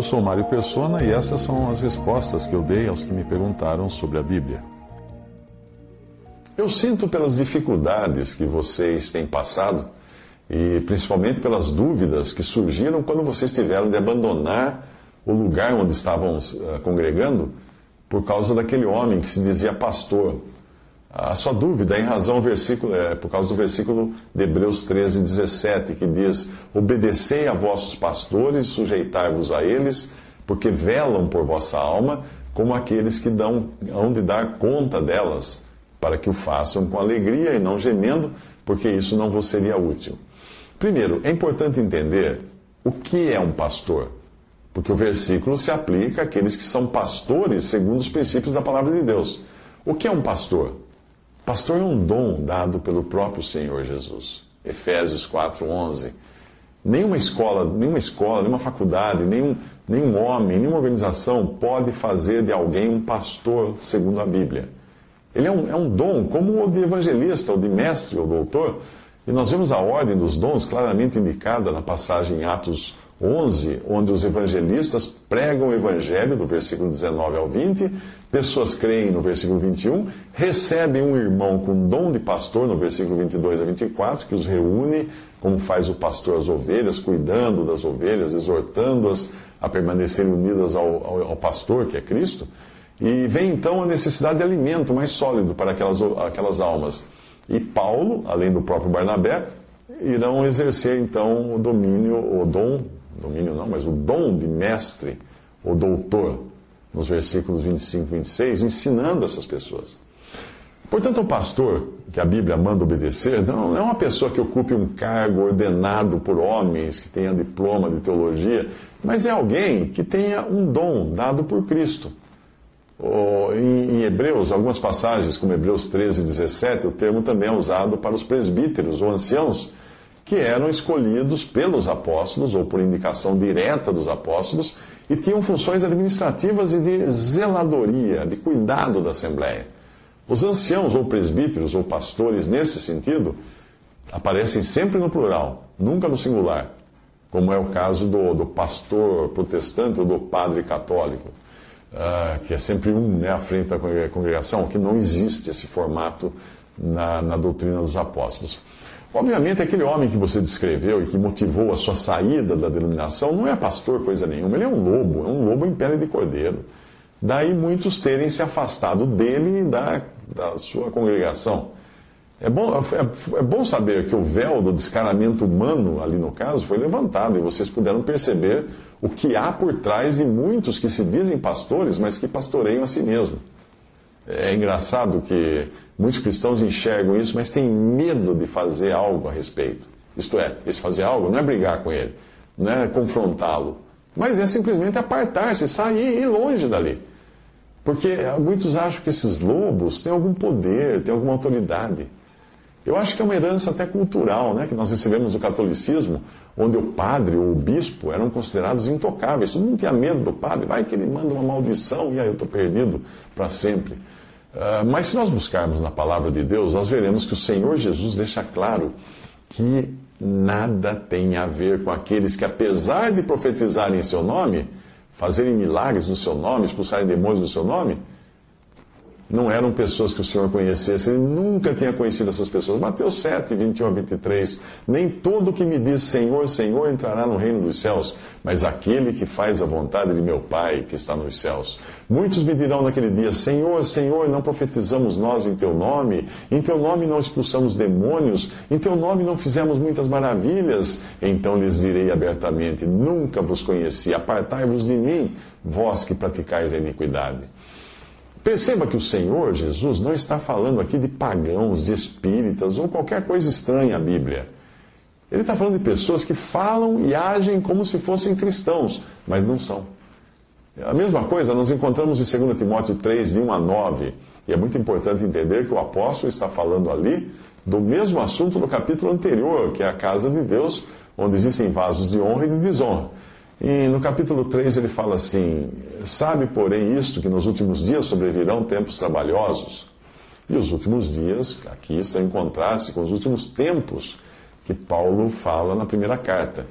Eu sou Mário Persona e essas são as respostas que eu dei aos que me perguntaram sobre a Bíblia. Eu sinto pelas dificuldades que vocês têm passado e principalmente pelas dúvidas que surgiram quando vocês tiveram de abandonar o lugar onde estavam uh, congregando por causa daquele homem que se dizia pastor. A sua dúvida é em razão do versículo, é, por causa do versículo de Hebreus 13, 17, que diz: Obedecei a vossos pastores, sujeitai-vos a eles, porque velam por vossa alma, como aqueles que dão, hão de dar conta delas, para que o façam com alegria e não gemendo, porque isso não vos seria útil. Primeiro, é importante entender o que é um pastor. Porque o versículo se aplica àqueles que são pastores segundo os princípios da palavra de Deus. O que é um pastor? Pastor é um dom dado pelo próprio Senhor Jesus. Efésios 4:11. Nenhuma escola, nenhuma escola, nenhuma faculdade, nenhum, nenhum homem, nenhuma organização pode fazer de alguém um pastor segundo a Bíblia. Ele é um, é um dom, como o de evangelista, ou de mestre, ou doutor. E nós vemos a ordem dos dons claramente indicada na passagem em Atos 11, onde os evangelistas pregam o evangelho, do versículo 19 ao 20, pessoas creem no versículo 21, recebem um irmão com dom de pastor, no versículo 22 a 24, que os reúne, como faz o pastor as ovelhas, cuidando das ovelhas, exortando-as a permanecerem unidas ao, ao, ao, pastor, que é Cristo. E vem então a necessidade de alimento mais sólido para aquelas, aquelas almas. E Paulo, além do próprio Barnabé, irão exercer então o domínio, o dom domínio não, mas o dom de mestre ou doutor, nos versículos 25 e 26, ensinando essas pessoas. Portanto, o pastor que a Bíblia manda obedecer não é uma pessoa que ocupe um cargo ordenado por homens, que tenha diploma de teologia, mas é alguém que tenha um dom dado por Cristo. Em Hebreus, algumas passagens, como Hebreus 13, 17, o termo também é usado para os presbíteros ou anciãos, que eram escolhidos pelos apóstolos, ou por indicação direta dos apóstolos, e tinham funções administrativas e de zeladoria, de cuidado da Assembleia. Os anciãos, ou presbíteros, ou pastores, nesse sentido, aparecem sempre no plural, nunca no singular, como é o caso do, do pastor protestante ou do padre católico, uh, que é sempre um né, à frente da congregação, que não existe esse formato na, na doutrina dos apóstolos. Obviamente, aquele homem que você descreveu e que motivou a sua saída da denominação não é pastor coisa nenhuma, ele é um lobo, é um lobo em pele de cordeiro. Daí muitos terem se afastado dele e da, da sua congregação. É bom, é, é bom saber que o véu do descaramento humano, ali no caso, foi levantado e vocês puderam perceber o que há por trás de muitos que se dizem pastores, mas que pastoreiam a si mesmos. É engraçado que muitos cristãos enxergam isso, mas têm medo de fazer algo a respeito. Isto é, esse fazer algo não é brigar com ele, não é confrontá-lo, mas é simplesmente apartar-se, sair e ir longe dali. Porque muitos acham que esses lobos têm algum poder, têm alguma autoridade. Eu acho que é uma herança até cultural, né, que nós recebemos do catolicismo, onde o padre ou o bispo eram considerados intocáveis. Todo mundo tinha medo do padre, vai que ele manda uma maldição e aí eu estou perdido para sempre. Uh, mas se nós buscarmos na palavra de Deus, nós veremos que o Senhor Jesus deixa claro que nada tem a ver com aqueles que, apesar de profetizarem em seu nome, fazerem milagres no seu nome, expulsarem demônios no seu nome, não eram pessoas que o Senhor conhecesse, ele nunca tinha conhecido essas pessoas. Mateus 7, 21 a 23. Nem todo que me diz Senhor, Senhor entrará no reino dos céus, mas aquele que faz a vontade de meu Pai que está nos céus. Muitos me dirão naquele dia: Senhor, Senhor, não profetizamos nós em teu nome? Em teu nome não expulsamos demônios? Em teu nome não fizemos muitas maravilhas? Então lhes direi abertamente: Nunca vos conheci, apartai-vos de mim, vós que praticais a iniquidade. Perceba que o Senhor Jesus não está falando aqui de pagãos, de espíritas ou qualquer coisa estranha à Bíblia. Ele está falando de pessoas que falam e agem como se fossem cristãos, mas não são. A mesma coisa nós encontramos em 2 Timóteo 3, de 1 a 9. E é muito importante entender que o apóstolo está falando ali do mesmo assunto do capítulo anterior, que é a casa de Deus, onde existem vasos de honra e de desonra. E no capítulo 3 ele fala assim: Sabe, porém, isto, que nos últimos dias sobrevirão tempos trabalhosos. E os últimos dias, aqui está em contraste com os últimos tempos que Paulo fala na primeira carta.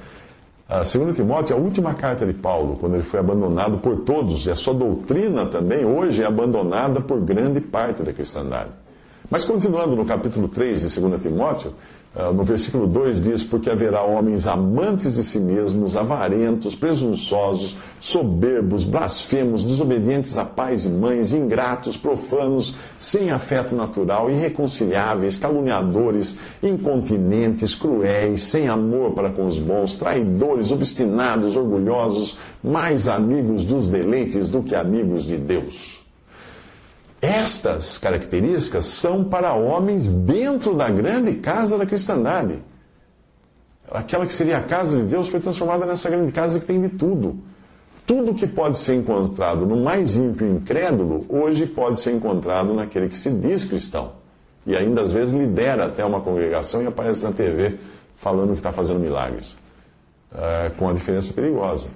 A 2 Timóteo é a última carta de Paulo, quando ele foi abandonado por todos, e a sua doutrina também hoje é abandonada por grande parte da cristandade. Mas continuando no capítulo 3 de 2 Timóteo, ah, no versículo 2 diz: Porque haverá homens amantes de si mesmos, avarentos, presunçosos, soberbos, blasfemos, desobedientes a pais e mães, ingratos, profanos, sem afeto natural, irreconciliáveis, caluniadores, incontinentes, cruéis, sem amor para com os bons, traidores, obstinados, orgulhosos, mais amigos dos deleites do que amigos de Deus. Estas características são para homens dentro da grande casa da cristandade. Aquela que seria a casa de Deus foi transformada nessa grande casa que tem de tudo. Tudo que pode ser encontrado no mais ímpio e incrédulo, hoje pode ser encontrado naquele que se diz cristão. E ainda às vezes lidera até uma congregação e aparece na TV falando que está fazendo milagres. É, com a diferença perigosa.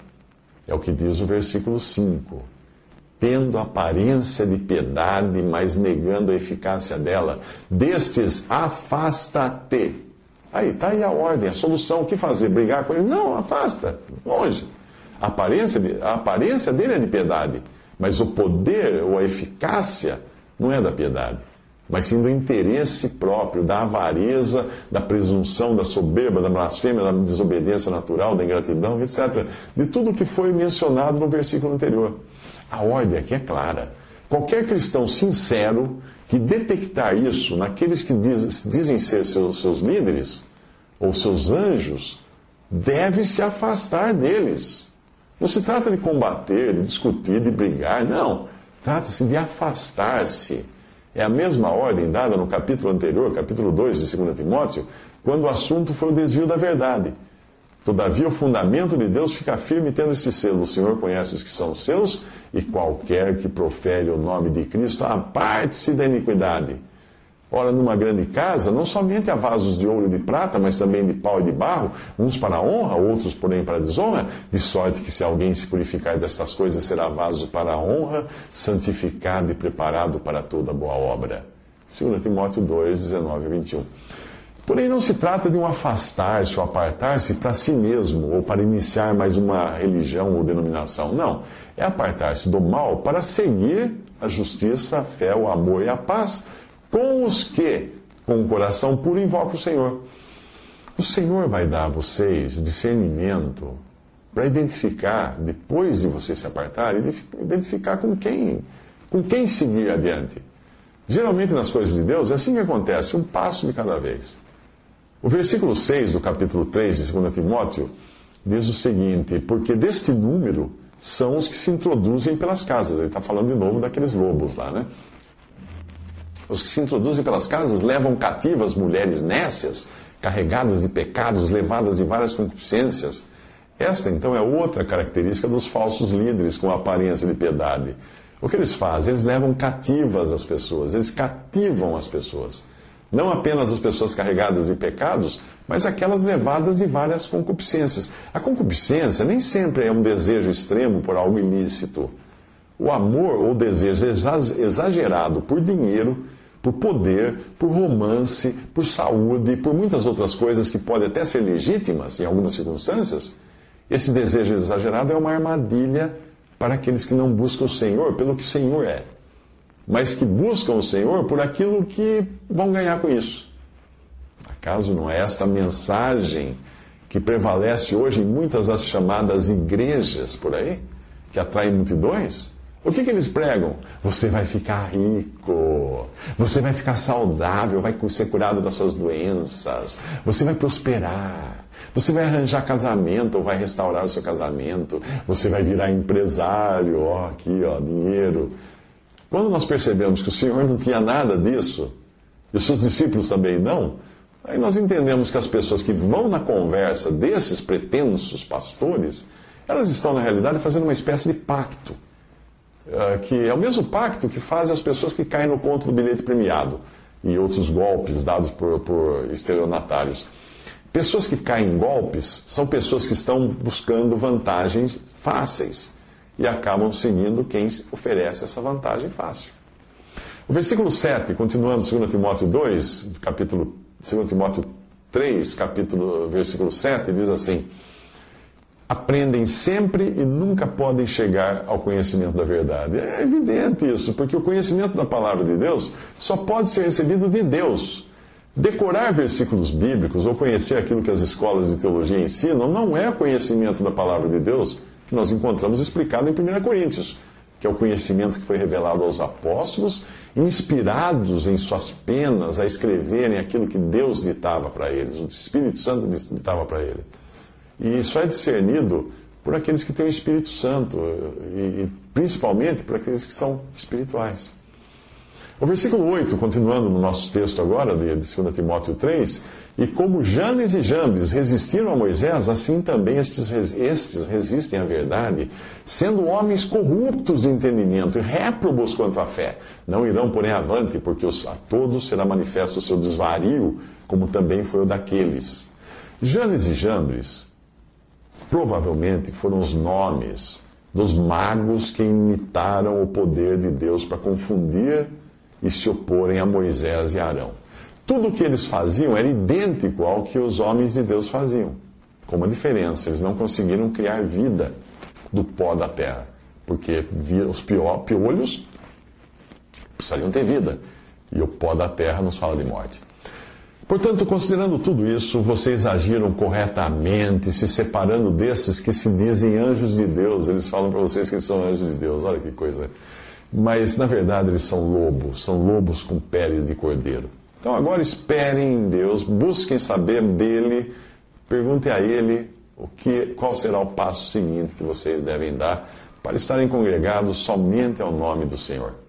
É o que diz o versículo 5 tendo aparência de piedade, mas negando a eficácia dela. Destes, afasta-te. Aí, está aí a ordem, a solução. O que fazer? Brigar com ele? Não, afasta, longe. A aparência, a aparência dele é de piedade, mas o poder ou a eficácia não é da piedade, mas sim do interesse próprio, da avareza, da presunção, da soberba, da blasfêmia, da desobediência natural, da ingratidão, etc. De tudo que foi mencionado no versículo anterior. A ordem aqui é clara. Qualquer cristão sincero que detectar isso naqueles que diz, dizem ser seus, seus líderes ou seus anjos, deve se afastar deles. Não se trata de combater, de discutir, de brigar, não. Trata-se de afastar-se. É a mesma ordem dada no capítulo anterior, capítulo 2 de 2 Timóteo, quando o assunto foi o desvio da verdade. Todavia, o fundamento de Deus fica firme tendo esse selo. O Senhor conhece os que são seus, e qualquer que profere o nome de Cristo, aparte-se da iniquidade. Ora, numa grande casa, não somente há vasos de ouro e de prata, mas também de pau e de barro, uns para honra, outros, porém, para desonra, de sorte que se alguém se purificar destas coisas, será vaso para honra, santificado e preparado para toda boa obra. 2 Timóteo 2, 19 e 21. Porém, não se trata de um afastar-se ou apartar-se para si mesmo ou para iniciar mais uma religião ou denominação. Não. É apartar-se do mal para seguir a justiça, a fé, o amor e a paz com os que, com o coração puro, invocam o Senhor. O Senhor vai dar a vocês discernimento para identificar, depois de vocês se apartarem, identificar com quem, com quem seguir adiante. Geralmente nas coisas de Deus é assim que acontece, um passo de cada vez. O versículo 6 do capítulo 3 de 2 Timóteo diz o seguinte: Porque deste número são os que se introduzem pelas casas. Ele está falando de novo daqueles lobos lá, né? Os que se introduzem pelas casas levam cativas mulheres nécias, carregadas de pecados, levadas de várias concupiscências. Esta, então, é outra característica dos falsos líderes com aparência de piedade. O que eles fazem? Eles levam cativas as pessoas, eles cativam as pessoas. Não apenas as pessoas carregadas de pecados, mas aquelas levadas de várias concupiscências. A concupiscência nem sempre é um desejo extremo por algo ilícito. O amor ou desejo exagerado por dinheiro, por poder, por romance, por saúde, por muitas outras coisas que podem até ser legítimas em algumas circunstâncias, esse desejo exagerado é uma armadilha para aqueles que não buscam o Senhor pelo que o Senhor é mas que buscam o Senhor por aquilo que vão ganhar com isso. Acaso não é esta mensagem que prevalece hoje em muitas das chamadas igrejas por aí, que atraem multidões? O que, que eles pregam? Você vai ficar rico, você vai ficar saudável, vai ser curado das suas doenças, você vai prosperar, você vai arranjar casamento ou vai restaurar o seu casamento, você vai virar empresário, ó, aqui, ó, dinheiro. Quando nós percebemos que o Senhor não tinha nada disso, e os seus discípulos também não, Aí nós entendemos que as pessoas que vão na conversa desses pretensos pastores, elas estão, na realidade, fazendo uma espécie de pacto. Uh, que é o mesmo pacto que fazem as pessoas que caem no conto do bilhete premiado e outros golpes dados por, por estelionatários. Pessoas que caem em golpes são pessoas que estão buscando vantagens fáceis e acabam seguindo quem oferece essa vantagem fácil. O versículo 7, continuando 2 Timóteo 2, capítulo 2 Timóteo 3, capítulo, versículo 7, diz assim: Aprendem sempre e nunca podem chegar ao conhecimento da verdade. É evidente isso, porque o conhecimento da palavra de Deus só pode ser recebido de Deus. Decorar versículos bíblicos ou conhecer aquilo que as escolas de teologia ensinam não é conhecimento da palavra de Deus que nós encontramos explicado em 1 Coríntios que é o conhecimento que foi revelado aos apóstolos, inspirados em suas penas a escreverem aquilo que Deus ditava para eles, o Espírito Santo ditava para eles. E isso é discernido por aqueles que têm o Espírito Santo, e, e principalmente por aqueles que são espirituais. O versículo 8, continuando no nosso texto agora, de 2 Timóteo 3, e como Janes e Jambes resistiram a Moisés, assim também estes, estes resistem à verdade, sendo homens corruptos de entendimento e réprobos quanto à fé. Não irão, porém, avante, porque a todos será manifesto o seu desvario, como também foi o daqueles. Janes e Jambes provavelmente foram os nomes dos magos que imitaram o poder de Deus para confundir e se oporem a Moisés e Arão. Tudo o que eles faziam era idêntico ao que os homens de Deus faziam. Com uma diferença, eles não conseguiram criar vida do pó da terra, porque os piolhos precisariam ter vida, e o pó da terra nos fala de morte. Portanto, considerando tudo isso, vocês agiram corretamente, se separando desses que se dizem anjos de Deus. Eles falam para vocês que são anjos de Deus. Olha que coisa. Mas, na verdade, eles são lobos, são lobos com peles de cordeiro. Então agora esperem em Deus, busquem saber dele, perguntem a ele o que, qual será o passo seguinte que vocês devem dar para estarem congregados somente ao nome do Senhor.